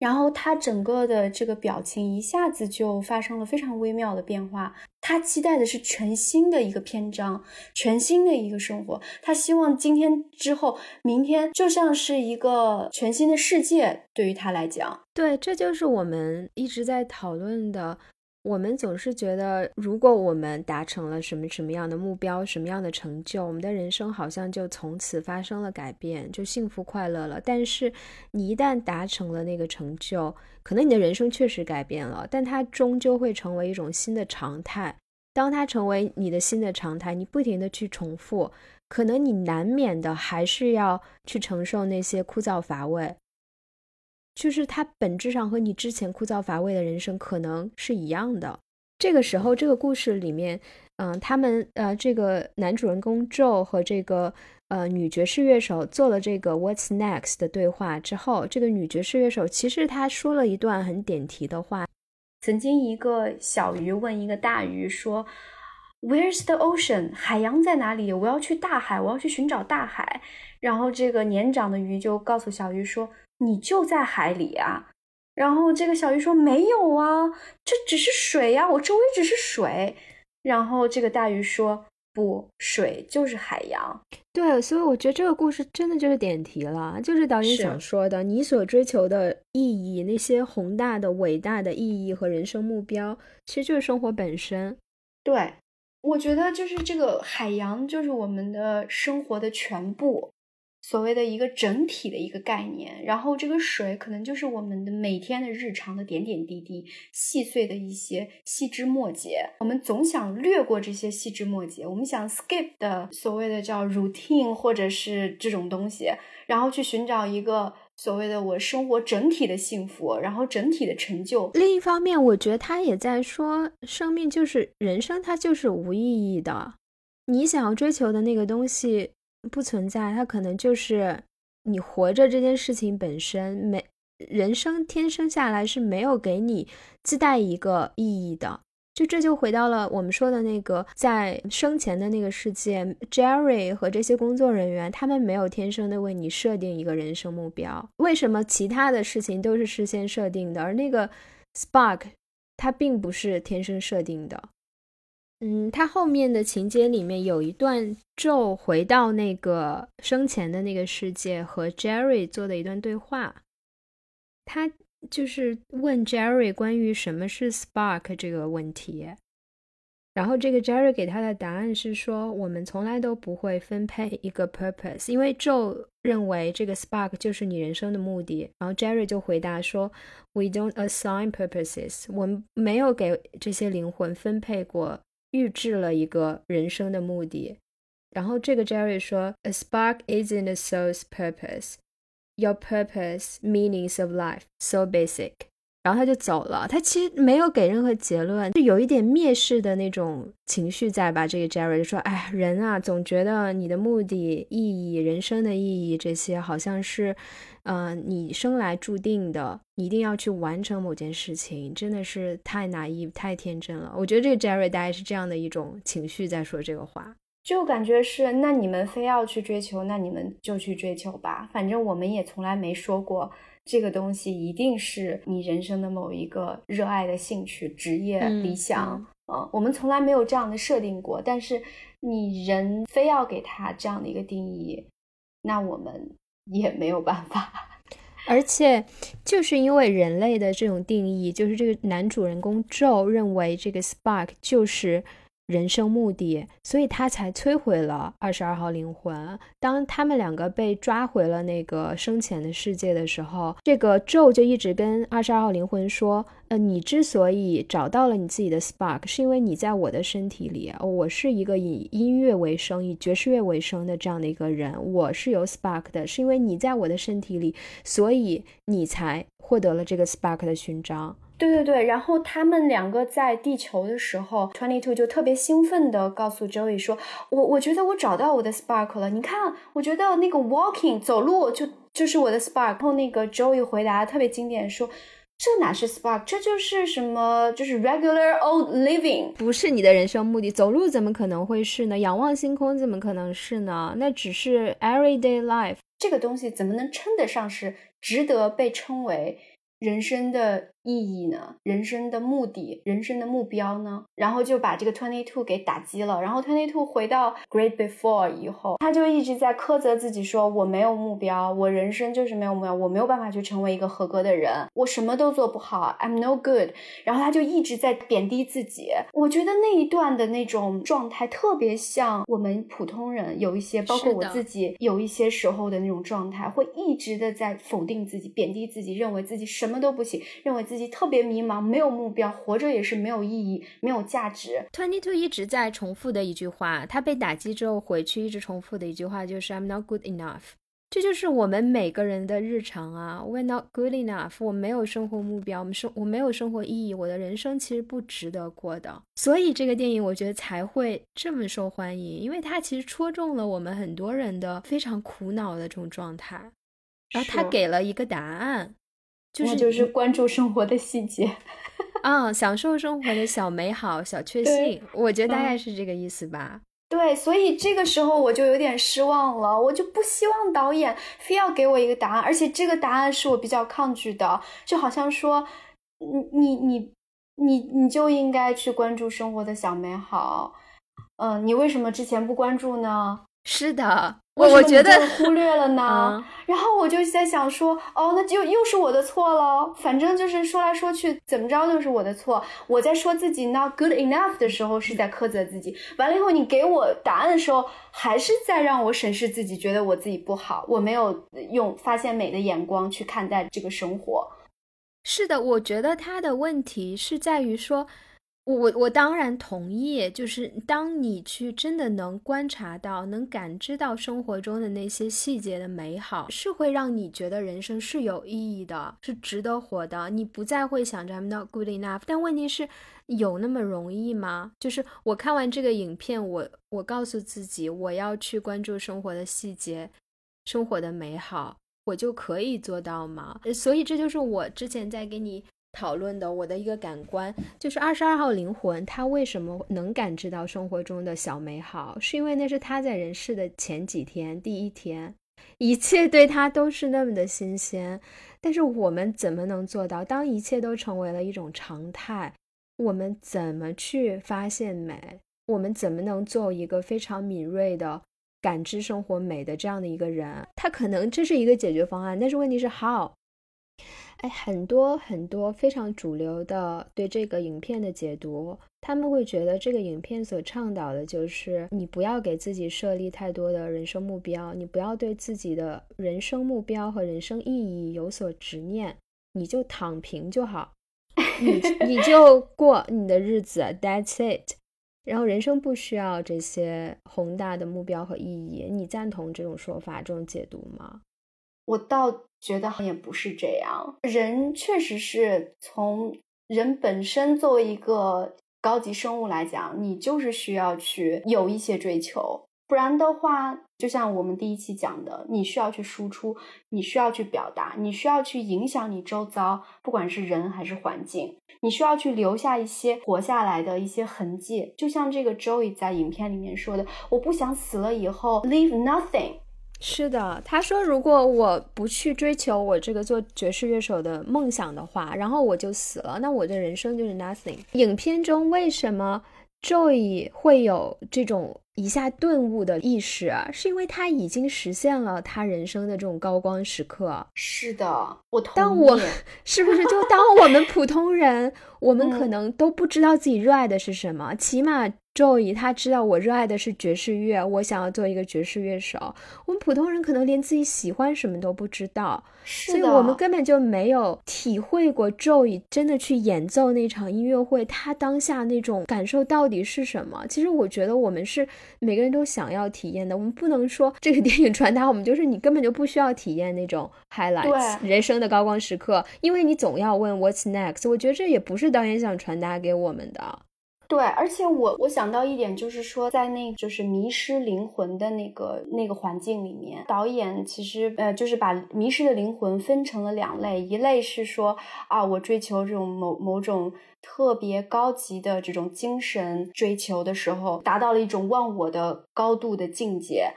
然后他整个的这个表情一下子就发生了非常微妙的变化。他期待的是全新的一个篇章，全新的一个生活。他希望今天之后，明天就像是一个全新的世界。对于他来讲，对，这就是我们一直在讨论的。我们总是觉得，如果我们达成了什么什么样的目标，什么样的成就，我们的人生好像就从此发生了改变，就幸福快乐了。但是，你一旦达成了那个成就，可能你的人生确实改变了，但它终究会成为一种新的常态。当它成为你的新的常态，你不停的去重复，可能你难免的还是要去承受那些枯燥乏味。就是它本质上和你之前枯燥乏味的人生可能是一样的。这个时候，这个故事里面，嗯，他们呃，这个男主人公 Joe 和这个呃女爵士乐手做了这个 What's next 的对话之后，这个女爵士乐手其实她说了一段很点题的话。曾经一个小鱼问一个大鱼说：“Where's the ocean？海洋在哪里？我要去大海，我要去寻找大海。”然后这个年长的鱼就告诉小鱼说。你就在海里啊，然后这个小鱼说没有啊，这只是水呀，我周围只是水。然后这个大鱼说不，水就是海洋。对，所以我觉得这个故事真的就是点题了，就是导演想说的，你所追求的意义，那些宏大的、伟大的意义和人生目标，其实就是生活本身。对，我觉得就是这个海洋，就是我们的生活的全部。所谓的一个整体的一个概念，然后这个水可能就是我们的每天的日常的点点滴滴、细碎的一些细枝末节。我们总想略过这些细枝末节，我们想 skip 的所谓的叫 routine 或者是这种东西，然后去寻找一个所谓的我生活整体的幸福，然后整体的成就。另一方面，我觉得他也在说，生命就是人生，它就是无意义的。你想要追求的那个东西。不存在，它可能就是你活着这件事情本身，没人生天生下来是没有给你自带一个意义的。就这就回到了我们说的那个在生前的那个世界，Jerry 和这些工作人员，他们没有天生的为你设定一个人生目标。为什么其他的事情都是事先设定的，而那个 Spark 它并不是天生设定的？嗯，他后面的情节里面有一段咒回到那个生前的那个世界和 Jerry 做的一段对话，他就是问 Jerry 关于什么是 Spark 这个问题。然后这个 Jerry 给他的答案是说，我们从来都不会分配一个 purpose，因为 Joe 认为这个 spark 就是你人生的目的。然后 Jerry 就回答说，We don't assign purposes，我们没有给这些灵魂分配过预制了一个人生的目的。然后这个 Jerry 说，A spark isn't a soul's purpose. Your purpose, meanings of life, so basic. 然后他就走了，他其实没有给任何结论，就有一点蔑视的那种情绪在吧？这个 Jerry 就说：“哎，人啊，总觉得你的目的、意义、人生的意义这些，好像是，嗯，你生来注定的，你一定要去完成某件事情，真的是太 naive、太天真了。”我觉得这个 Jerry 大概是这样的一种情绪在说这个话，就感觉是，那你们非要去追求，那你们就去追求吧，反正我们也从来没说过。这个东西一定是你人生的某一个热爱的兴趣、职业、理想，嗯，我们从来没有这样的设定过。但是你人非要给他这样的一个定义，那我们也没有办法。而且就是因为人类的这种定义，就是这个男主人公 Joe 认为这个 Spark 就是。人生目的，所以他才摧毁了二十二号灵魂。当他们两个被抓回了那个生前的世界的时候，这个咒就一直跟二十二号灵魂说：“呃，你之所以找到了你自己的 spark，是因为你在我的身体里。我是一个以音乐为生、以爵士乐为生的这样的一个人，我是有 spark 的，是因为你在我的身体里，所以你才获得了这个 spark 的勋章。”对对对，然后他们两个在地球的时候，Twenty Two 就特别兴奋的告诉 Joey 说：“我我觉得我找到我的 spark 了，你看，我觉得那个 walking 走路就就是我的 spark。”然后那个 Joey 回答特别经典说：“这哪是 spark，这就是什么，就是 regular old living，不是你的人生目的。走路怎么可能会是呢？仰望星空怎么可能是呢？那只是 everyday life，这个东西怎么能称得上是值得被称为？”人生的意义呢？人生的目的、人生的目标呢？然后就把这个 Twenty Two 给打击了。然后 Twenty Two 回到 Great Before 以后，他就一直在苛责自己，说我没有目标，我人生就是没有目标，我没有办法去成为一个合格的人，我什么都做不好，I'm no good。然后他就一直在贬低自己。我觉得那一段的那种状态特别像我们普通人有一些，包括我自己有一些时候的那种状态，会一直的在否定自己、贬低自己，认为自己什么都不行，认为自己特别迷茫，没有目标，活着也是没有意义、没有价值。Twenty Two 一直在重复的一句话，他被打击之后回去一直重复的一句话就是 "I'm not good enough"。这就是我们每个人的日常啊，We're not good enough。我没有生活目标，我们生我没有生活意义，我的人生其实不值得过的。所以这个电影我觉得才会这么受欢迎，因为它其实戳中了我们很多人的非常苦恼的这种状态，然后他给了一个答案。就是就是关注生活的细节，啊，享受生活的小美好、小确幸，我觉得大概是这个意思吧。对，所以这个时候我就有点失望了，我就不希望导演非要给我一个答案，而且这个答案是我比较抗拒的，就好像说，你你你你你就应该去关注生活的小美好，嗯，你为什么之前不关注呢？是的。我我觉得忽略了呢，然后我就在想说，哦，那就又是我的错了。反正就是说来说去，怎么着都是我的错。我在说自己 not good enough 的时候，是在苛责自己；完了以后，你给我答案的时候，还是在让我审视自己，觉得我自己不好，我没有用发现美的眼光去看待这个生活。是的，我觉得他的问题是在于说。我我我当然同意，就是当你去真的能观察到、能感知到生活中的那些细节的美好，是会让你觉得人生是有意义的，是值得活的。你不再会想着 I'm not good enough。但问题是，有那么容易吗？就是我看完这个影片，我我告诉自己，我要去关注生活的细节、生活的美好，我就可以做到吗？所以这就是我之前在给你。讨论的我的一个感官就是二十二号灵魂，他为什么能感知到生活中的小美好？是因为那是他在人世的前几天，第一天，一切对他都是那么的新鲜。但是我们怎么能做到？当一切都成为了一种常态，我们怎么去发现美？我们怎么能做一个非常敏锐的感知生活美的这样的一个人？他可能这是一个解决方案，但是问题是 how？哎，很多很多非常主流的对这个影片的解读，他们会觉得这个影片所倡导的就是你不要给自己设立太多的人生目标，你不要对自己的人生目标和人生意义有所执念，你就躺平就好，你你就过你的日子，That's it。然后人生不需要这些宏大的目标和意义，你赞同这种说法、这种解读吗？我倒觉得也不是这样，人确实是从人本身作为一个高级生物来讲，你就是需要去有一些追求，不然的话，就像我们第一期讲的，你需要去输出，你需要去表达，你需要去影响你周遭，不管是人还是环境，你需要去留下一些活下来的一些痕迹。就像这个 Joey 在影片里面说的：“我不想死了以后 leave nothing。”是的，他说，如果我不去追求我这个做爵士乐手的梦想的话，然后我就死了，那我的人生就是 nothing。影片中为什么 Joy 会有这种？一下顿悟的意识，是因为他已经实现了他人生的这种高光时刻。是的，我同意。但我是不是就当我们普通人，我们可能都不知道自己热爱的是什么，起码。Joey 他知道我热爱的是爵士乐，我想要做一个爵士乐手。我们普通人可能连自己喜欢什么都不知道，所以我们根本就没有体会过 Joey 真的去演奏那场音乐会，他当下那种感受到底是什么。其实我觉得我们是每个人都想要体验的。我们不能说这个电影传达我们就是你根本就不需要体验那种 highlights 人生的高光时刻，因为你总要问 What's next。我觉得这也不是导演想传达给我们的。对，而且我我想到一点，就是说，在那就是迷失灵魂的那个那个环境里面，导演其实呃，就是把迷失的灵魂分成了两类，一类是说啊，我追求这种某某种特别高级的这种精神追求的时候，达到了一种忘我的高度的境界。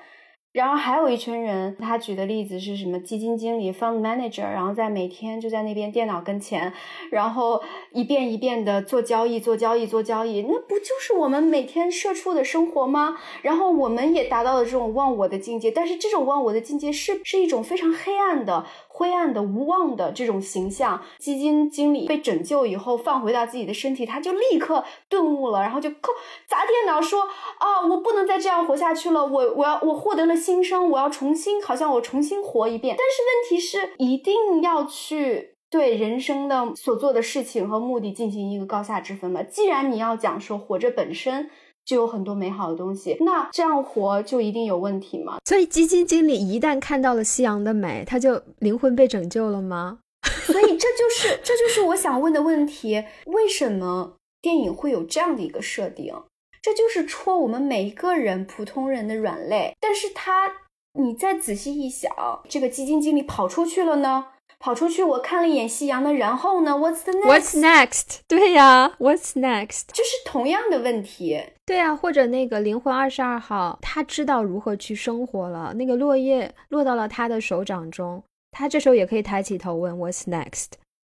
然后还有一群人，他举的例子是什么？基金经理、fund manager，然后在每天就在那边电脑跟前，然后一遍一遍的做交易、做交易、做交易，那不就是我们每天社畜的生活吗？然后我们也达到了这种忘我的境界，但是这种忘我的境界是是一种非常黑暗的。灰暗的、无望的这种形象，基金经理被拯救以后，放回到自己的身体，他就立刻顿悟了，然后就扣砸电脑说：“啊，我不能再这样活下去了，我我要我获得了新生，我要重新，好像我重新活一遍。”但是问题是，一定要去对人生的所做的事情和目的进行一个高下之分嘛？既然你要讲说活着本身。就有很多美好的东西，那这样活就一定有问题吗？所以基金经理一旦看到了夕阳的美，他就灵魂被拯救了吗？所以这就是这就是我想问的问题：为什么电影会有这样的一个设定？这就是戳我们每一个人普通人的软肋。但是他，你再仔细一想，这个基金经理跑出去了呢？跑出去，我看了一眼夕阳的，然后呢？What's the next？What's next？对呀，What's next？就是同样的问题。对啊，或者那个灵魂二十二号，他知道如何去生活了。那个落叶落到了他的手掌中，他这时候也可以抬起头问 What's next？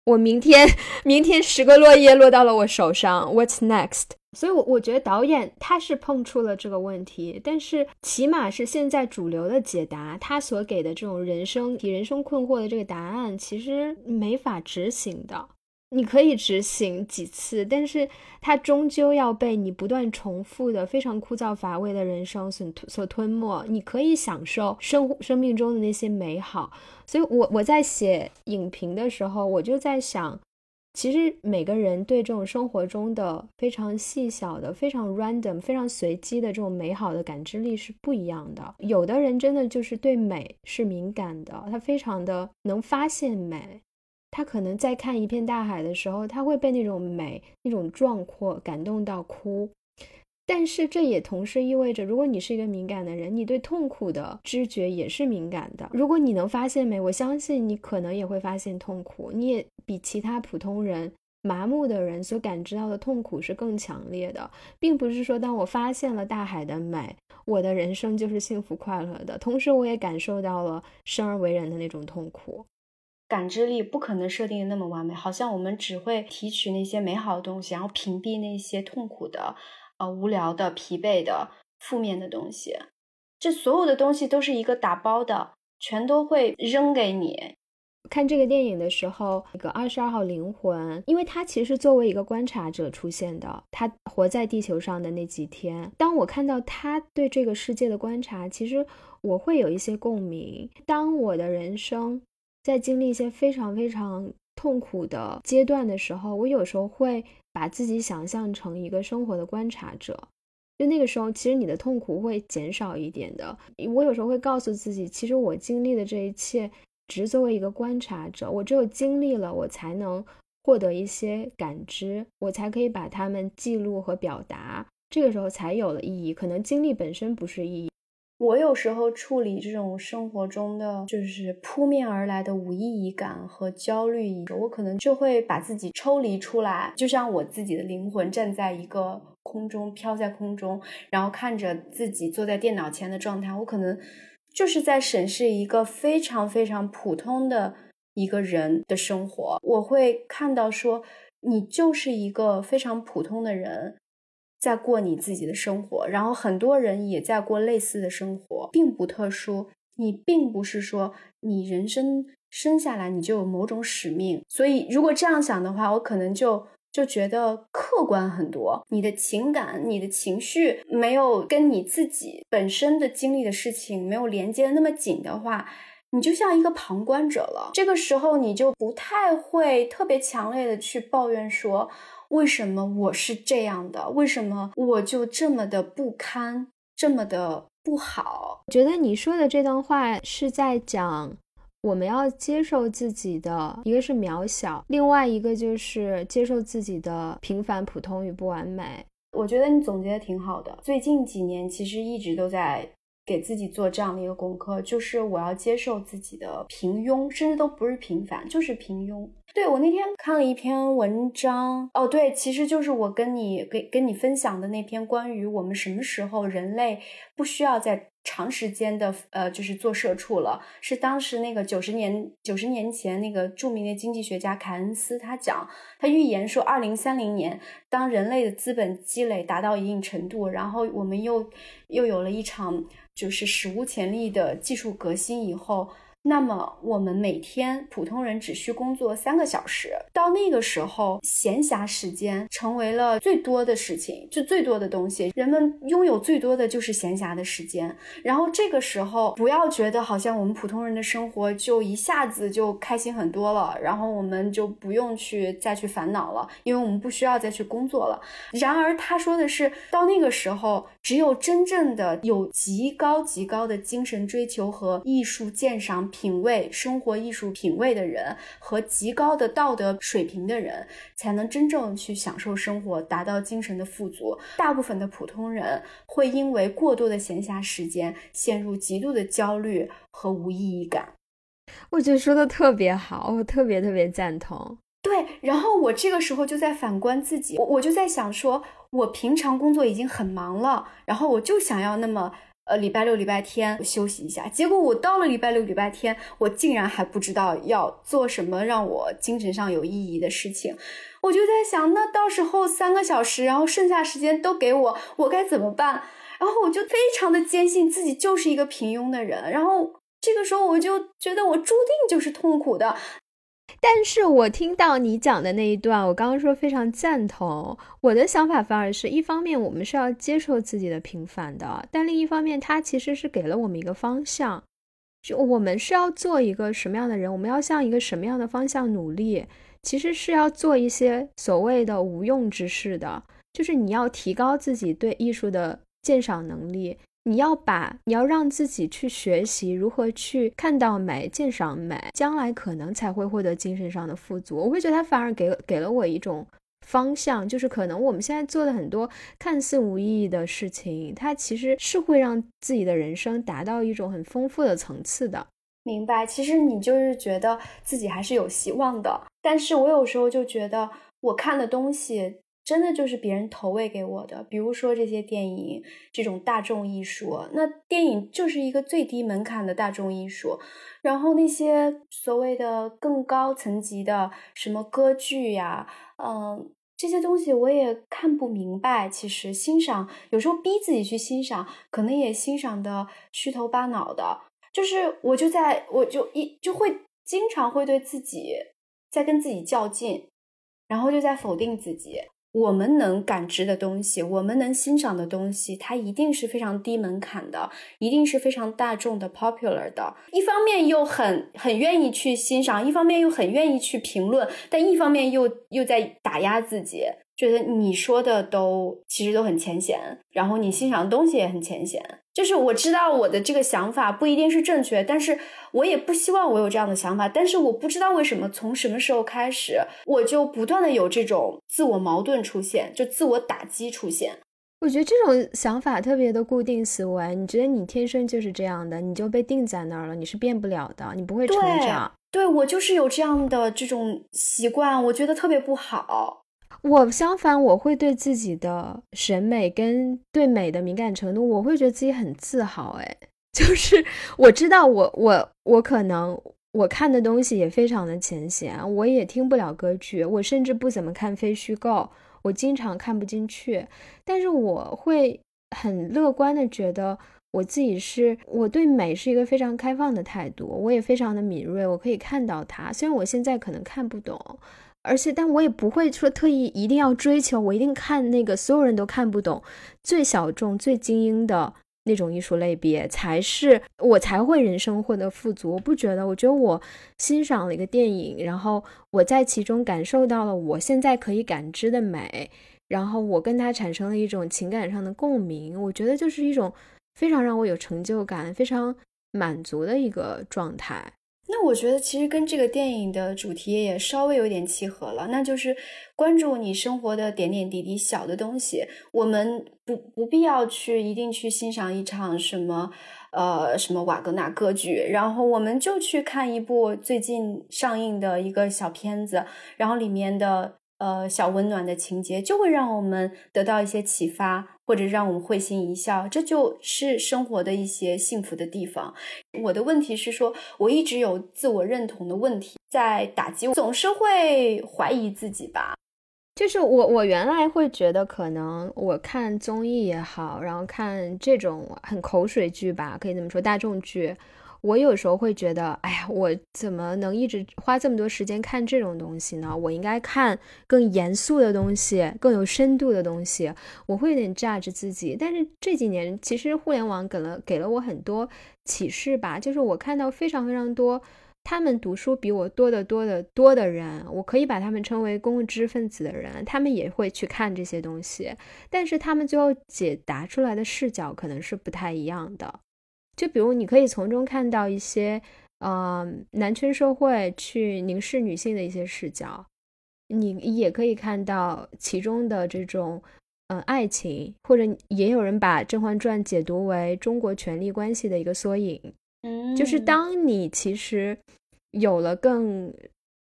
我明天，明天十个落叶落到了我手上，What's next？所以，我我觉得导演他是碰触了这个问题，但是起码是现在主流的解答，他所给的这种人生提人生困惑的这个答案，其实没法执行的。你可以执行几次，但是它终究要被你不断重复的非常枯燥乏味的人生所所吞没。你可以享受生生命中的那些美好。所以，我我在写影评的时候，我就在想。其实每个人对这种生活中的非常细小的、非常 random、非常随机的这种美好的感知力是不一样的。有的人真的就是对美是敏感的，他非常的能发现美。他可能在看一片大海的时候，他会被那种美、那种壮阔感动到哭。但是这也同时意味着，如果你是一个敏感的人，你对痛苦的知觉也是敏感的。如果你能发现美，我相信你可能也会发现痛苦。你也比其他普通人、麻木的人所感知到的痛苦是更强烈的，并不是说当我发现了大海的美，我的人生就是幸福快乐的。同时，我也感受到了生而为人的那种痛苦。感知力不可能设定的那么完美，好像我们只会提取那些美好的东西，然后屏蔽那些痛苦的。呃无聊的、疲惫的、负面的东西。这所有的东西都是一个打包的，全都会扔给你。看这个电影的时候，那个二十二号灵魂，因为他其实作为一个观察者出现的，他活在地球上的那几天，当我看到他对这个世界的观察，其实我会有一些共鸣。当我的人生在经历一些非常非常痛苦的阶段的时候，我有时候会把自己想象成一个生活的观察者，就那个时候，其实你的痛苦会减少一点的。我有时候会告诉自己，其实我经历的这一切。只是作为一个观察者，我只有经历了，我才能获得一些感知，我才可以把它们记录和表达，这个时候才有了意义。可能经历本身不是意义。我有时候处理这种生活中的就是扑面而来的无意义感和焦虑，我可能就会把自己抽离出来，就像我自己的灵魂站在一个空中，飘在空中，然后看着自己坐在电脑前的状态，我可能。就是在审视一个非常非常普通的一个人的生活，我会看到说，你就是一个非常普通的人，在过你自己的生活，然后很多人也在过类似的生活，并不特殊。你并不是说你人生生下来你就有某种使命，所以如果这样想的话，我可能就。就觉得客观很多，你的情感、你的情绪没有跟你自己本身的经历的事情没有连接的那么紧的话，你就像一个旁观者了。这个时候，你就不太会特别强烈的去抱怨说，为什么我是这样的？为什么我就这么的不堪，这么的不好？我觉得你说的这段话是在讲。我们要接受自己的，一个是渺小，另外一个就是接受自己的平凡、普通与不完美。我觉得你总结的挺好的。最近几年其实一直都在给自己做这样的一个功课，就是我要接受自己的平庸，甚至都不是平凡，就是平庸。对我那天看了一篇文章，哦，对，其实就是我跟你跟跟你分享的那篇关于我们什么时候人类不需要在。长时间的呃，就是做社畜了，是当时那个九十年九十年前那个著名的经济学家凯恩斯他讲，他预言说，二零三零年当人类的资本积累达到一定程度，然后我们又又有了一场就是史无前例的技术革新以后。那么我们每天普通人只需工作三个小时，到那个时候，闲暇时间成为了最多的事情，就最多的东西，人们拥有最多的就是闲暇的时间。然后这个时候，不要觉得好像我们普通人的生活就一下子就开心很多了，然后我们就不用去再去烦恼了，因为我们不需要再去工作了。然而他说的是，到那个时候，只有真正的有极高极高的精神追求和艺术鉴赏。品味生活艺术品味的人和极高的道德水平的人，才能真正去享受生活，达到精神的富足。大部分的普通人会因为过多的闲暇时间，陷入极度的焦虑和无意义感。我觉得说的特别好，我特别特别赞同。对，然后我这个时候就在反观自己，我我就在想，说我平常工作已经很忙了，然后我就想要那么。呃，礼拜六、礼拜天休息一下，结果我到了礼拜六、礼拜天，我竟然还不知道要做什么让我精神上有意义的事情。我就在想，那到时候三个小时，然后剩下时间都给我，我该怎么办？然后我就非常的坚信自己就是一个平庸的人，然后这个时候我就觉得我注定就是痛苦的。但是我听到你讲的那一段，我刚刚说非常赞同。我的想法反而是一方面，我们是要接受自己的平凡的，但另一方面，它其实是给了我们一个方向，就我们是要做一个什么样的人，我们要向一个什么样的方向努力，其实是要做一些所谓的无用之事的，就是你要提高自己对艺术的鉴赏能力。你要把你要让自己去学习如何去看到美、鉴赏美，将来可能才会获得精神上的富足。我会觉得它反而给给了我一种方向，就是可能我们现在做的很多看似无意义的事情，它其实是会让自己的人生达到一种很丰富的层次的。明白，其实你就是觉得自己还是有希望的，但是我有时候就觉得我看的东西。真的就是别人投喂给我的，比如说这些电影，这种大众艺术。那电影就是一个最低门槛的大众艺术，然后那些所谓的更高层级的什么歌剧呀，嗯，这些东西我也看不明白。其实欣赏有时候逼自己去欣赏，可能也欣赏的虚头巴脑的。就是我就在我就一就会经常会对自己在跟自己较劲，然后就在否定自己。我们能感知的东西，我们能欣赏的东西，它一定是非常低门槛的，一定是非常大众的、popular 的。一方面又很很愿意去欣赏，一方面又很愿意去评论，但一方面又又在打压自己。觉得你说的都其实都很浅显，然后你欣赏的东西也很浅显。就是我知道我的这个想法不一定是正确，但是我也不希望我有这样的想法。但是我不知道为什么从什么时候开始，我就不断的有这种自我矛盾出现，就自我打击出现。我觉得这种想法特别的固定思维，你觉得你天生就是这样的，你就被定在那儿了，你是变不了的，你不会成长。对我就是有这样的这种习惯，我觉得特别不好。我相反，我会对自己的审美跟对美的敏感程度，我会觉得自己很自豪。哎，就是我知道，我我我可能我看的东西也非常的浅显，我也听不了歌剧，我甚至不怎么看非虚构，我经常看不进去。但是我会很乐观的觉得，我自己是我对美是一个非常开放的态度，我也非常的敏锐，我可以看到它。虽然我现在可能看不懂。而且，但我也不会说特意一定要追求，我一定看那个所有人都看不懂、最小众、最精英的那种艺术类别，才是我才会人生获得富足。我不觉得，我觉得我欣赏了一个电影，然后我在其中感受到了我现在可以感知的美，然后我跟他产生了一种情感上的共鸣，我觉得就是一种非常让我有成就感、非常满足的一个状态。那我觉得其实跟这个电影的主题也稍微有点契合了，那就是关注你生活的点点滴滴小的东西。我们不不必要去一定去欣赏一场什么呃什么瓦格纳歌剧，然后我们就去看一部最近上映的一个小片子，然后里面的。呃，小温暖的情节就会让我们得到一些启发，或者让我们会心一笑，这就是生活的一些幸福的地方。我的问题是说，我一直有自我认同的问题在打击我，总是会怀疑自己吧。就是我，我原来会觉得，可能我看综艺也好，然后看这种很口水剧吧，可以这么说，大众剧。我有时候会觉得，哎呀，我怎么能一直花这么多时间看这种东西呢？我应该看更严肃的东西，更有深度的东西。我会有点 judge 自己。但是这几年，其实互联网给了给了我很多启示吧。就是我看到非常非常多，他们读书比我多得多得多的人，我可以把他们称为公共知识分子的人，他们也会去看这些东西，但是他们最后解答出来的视角可能是不太一样的。就比如，你可以从中看到一些，呃，男权社会去凝视女性的一些视角，你也可以看到其中的这种，嗯，爱情，或者也有人把《甄嬛传》解读为中国权力关系的一个缩影。嗯，就是当你其实有了更，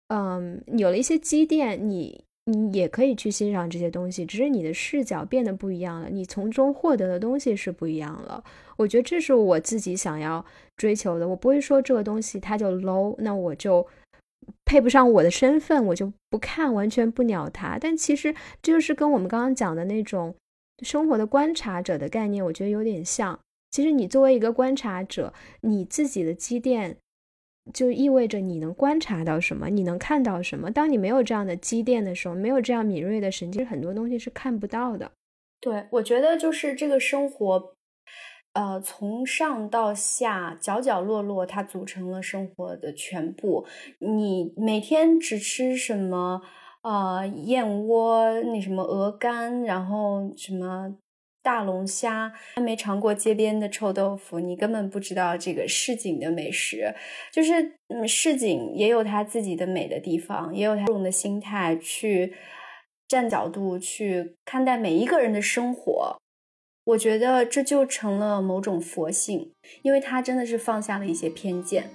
嗯，有了一些积淀，你。你也可以去欣赏这些东西，只是你的视角变得不一样了，你从中获得的东西是不一样了。我觉得这是我自己想要追求的。我不会说这个东西它就 low，那我就配不上我的身份，我就不看，完全不鸟它。但其实这就是跟我们刚刚讲的那种生活的观察者的概念，我觉得有点像。其实你作为一个观察者，你自己的积淀。就意味着你能观察到什么，你能看到什么。当你没有这样的积淀的时候，没有这样敏锐的神经，很多东西是看不到的。对，我觉得就是这个生活，呃，从上到下，角角落落，它组成了生活的全部。你每天只吃什么？呃，燕窝，那什么鹅肝，然后什么？大龙虾，还没尝过街边的臭豆腐，你根本不知道这个市井的美食。就是，嗯，市井也有它自己的美的地方，也有它用的心态去站角度去看待每一个人的生活。我觉得这就成了某种佛性，因为他真的是放下了一些偏见。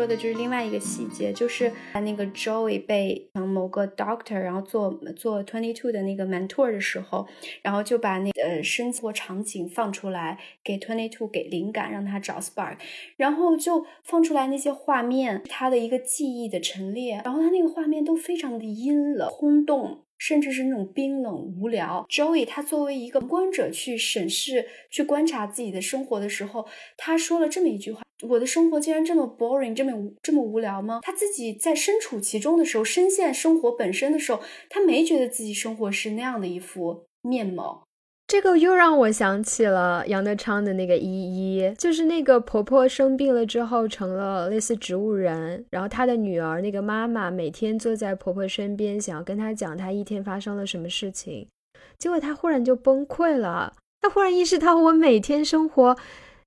说的就是另外一个细节，就是那个 Joey 被某个 doctor 然后做做 twenty two 的那个 mentor 的时候，然后就把那呃生活场景放出来，给 twenty two 给灵感，让他找 spark，然后就放出来那些画面，他的一个记忆的陈列，然后他那个画面都非常的阴冷、空洞。甚至是那种冰冷无聊。Joey 他作为一个观者去审视、去观察自己的生活的时候，他说了这么一句话：“我的生活竟然这么 boring，这么这么无聊吗？”他自己在身处其中的时候，深陷生活本身的时候，他没觉得自己生活是那样的一副面貌。这个又让我想起了杨德昌的那个依依，就是那个婆婆生病了之后成了类似植物人，然后她的女儿那个妈妈每天坐在婆婆身边，想要跟她讲她一天发生了什么事情，结果她忽然就崩溃了，她忽然意识到我每天生活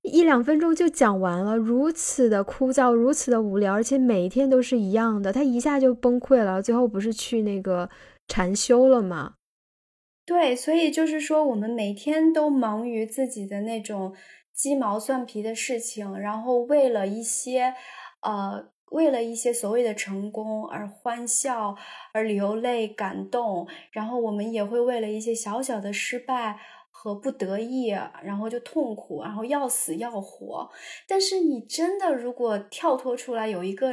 一两分钟就讲完了，如此的枯燥，如此的无聊，而且每一天都是一样的，她一下就崩溃了，最后不是去那个禅修了吗？对，所以就是说，我们每天都忙于自己的那种鸡毛蒜皮的事情，然后为了一些，呃，为了一些所谓的成功而欢笑，而流泪感动，然后我们也会为了一些小小的失败。和不得意，然后就痛苦，然后要死要活。但是你真的如果跳脱出来，有一个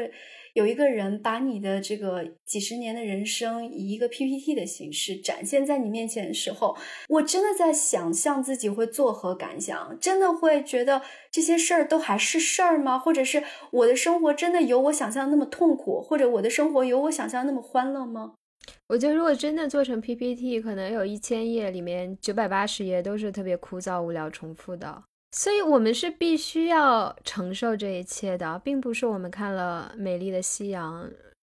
有一个人把你的这个几十年的人生以一个 PPT 的形式展现在你面前的时候，我真的在想象自己会作何感想？真的会觉得这些事儿都还是事儿吗？或者是我的生活真的有我想象那么痛苦，或者我的生活有我想象那么欢乐吗？我觉得，如果真的做成 PPT，可能有一千页，里面九百八十页都是特别枯燥、无聊、重复的。所以，我们是必须要承受这一切的，并不是我们看了《美丽的夕阳》，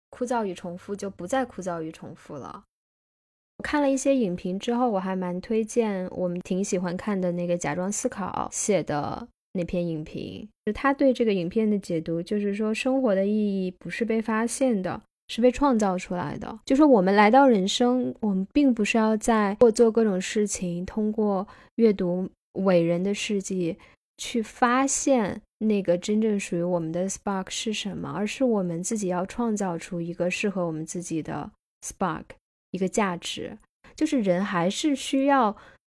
枯燥与重复就不再枯燥与重复了。我看了一些影评之后，我还蛮推荐我们挺喜欢看的那个《假装思考》写的那篇影评，就他对这个影片的解读，就是说生活的意义不是被发现的。是被创造出来的。就说我们来到人生，我们并不是要在或做各种事情，通过阅读伟人的事迹去发现那个真正属于我们的 spark 是什么，而是我们自己要创造出一个适合我们自己的 spark，一个价值。就是人还是需要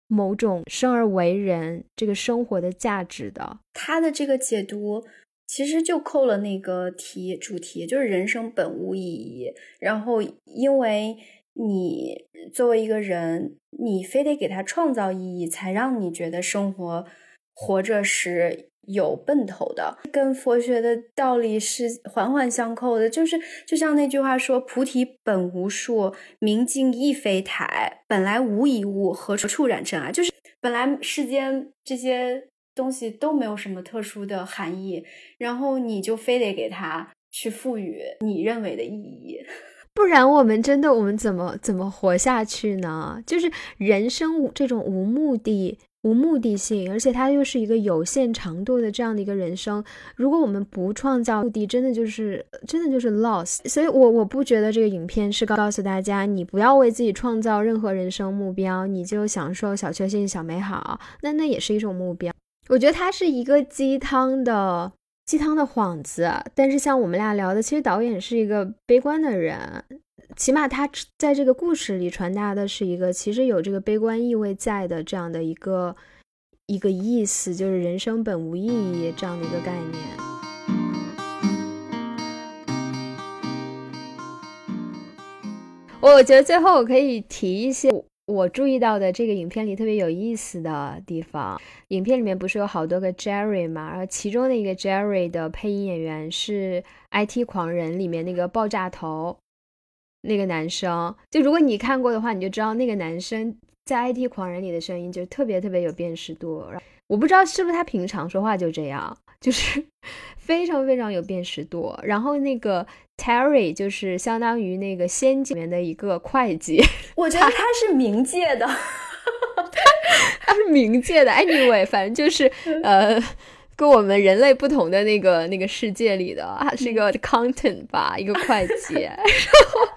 某种生而为人这个生活的价值的。他的这个解读。其实就扣了那个题主题，就是人生本无意义。然后，因为你作为一个人，你非得给他创造意义，才让你觉得生活活着是有奔头的。跟佛学的道理是环环相扣的。就是就像那句话说：“菩提本无树，明镜亦非台，本来无一物，何处染尘埃？”就是本来世间这些。东西都没有什么特殊的含义，然后你就非得给它去赋予你认为的意义，不然我们真的我们怎么怎么活下去呢？就是人生这种无目的、无目的性，而且它又是一个有限长度的这样的一个人生。如果我们不创造目的，真的就是真的就是 loss。所以，我我不觉得这个影片是告告诉大家，你不要为自己创造任何人生目标，你就享受小确幸、小美好。那那也是一种目标。我觉得它是一个鸡汤的鸡汤的幌子，但是像我们俩聊的，其实导演是一个悲观的人，起码他在这个故事里传达的是一个其实有这个悲观意味在的这样的一个一个意思，就是人生本无意义这样的一个概念。我觉得最后我可以提一些。我注意到的这个影片里特别有意思的地方，影片里面不是有好多个 Jerry 嘛？然后其中的一个 Jerry 的配音演员是《IT 狂人》里面那个爆炸头那个男生。就如果你看过的话，你就知道那个男生在《IT 狂人》里的声音就特别特别有辨识度。我不知道是不是他平常说话就这样，就是 非常非常有辨识度。然后那个 Terry 就是相当于那个《仙界》里面的一个会计，我觉得他是冥界的，他是冥界的。Anyway，反正就是呃，跟我们人类不同的那个那个世界里的，他是一个 accountant 吧，一个会计。然后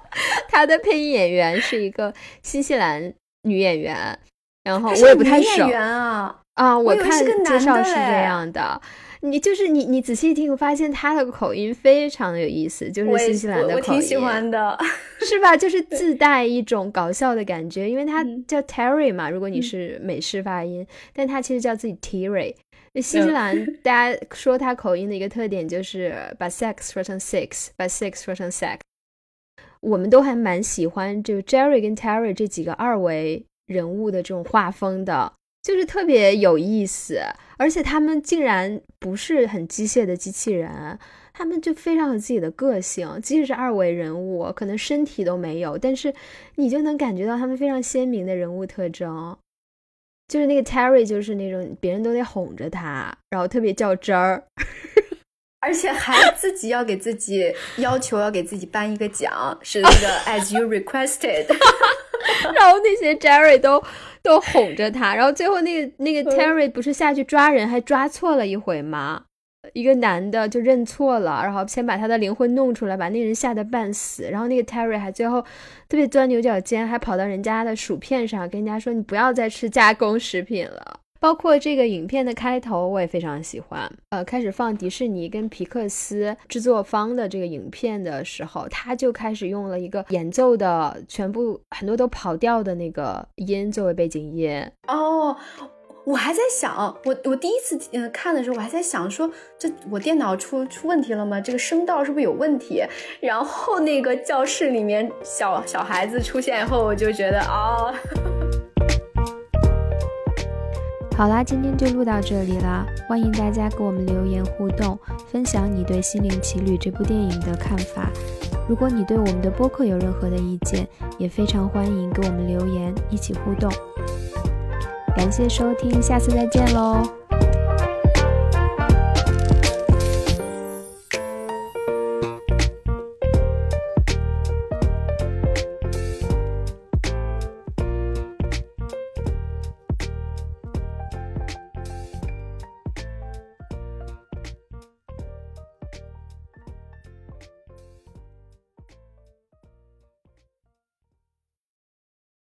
他的配音演员是一个新西兰女演员。然后我也不太熟啊，啊，我看介绍是这样的。你就是你，你仔细听，我发现他的口音非常有意思，就是新西兰的口音，我挺喜欢的，是吧？就是自带一种搞笑的感觉，因为他叫 Terry 嘛，如果你是美式发音，但他其实叫自己 Terry。新西兰 大家说他口音的一个特点就是把 sex 说成 six，把 six 说成 sex。我们都还蛮喜欢就 Jerry 跟 Terry 这几个二维人物的这种画风的。就是特别有意思，而且他们竟然不是很机械的机器人，他们就非常有自己的个性，即使是二维人物，可能身体都没有，但是你就能感觉到他们非常鲜明的人物特征。就是那个 Terry，就是那种别人都得哄着他，然后特别较真儿，而且还自己要给自己要求要给自己颁一个奖，是那个 As you requested，然后那些 Jerry 都。都哄着他，然后最后那个那个 Terry 不是下去抓人，还抓错了一回吗？一个男的就认错了，然后先把他的灵魂弄出来，把那人吓得半死。然后那个 Terry 还最后特别钻牛角尖，还跑到人家的薯片上跟人家说：“你不要再吃加工食品了。”包括这个影片的开头，我也非常喜欢。呃，开始放迪士尼跟皮克斯制作方的这个影片的时候，他就开始用了一个演奏的全部很多都跑调的那个音作为背景音。哦，我还在想，我我第一次呃看的时候，我还在想说，这我电脑出出问题了吗？这个声道是不是有问题？然后那个教室里面小小孩子出现以后，我就觉得啊。好啦，今天就录到这里啦！欢迎大家给我们留言互动，分享你对《心灵奇旅》这部电影的看法。如果你对我们的播客有任何的意见，也非常欢迎给我们留言，一起互动。感谢收听，下次再见喽！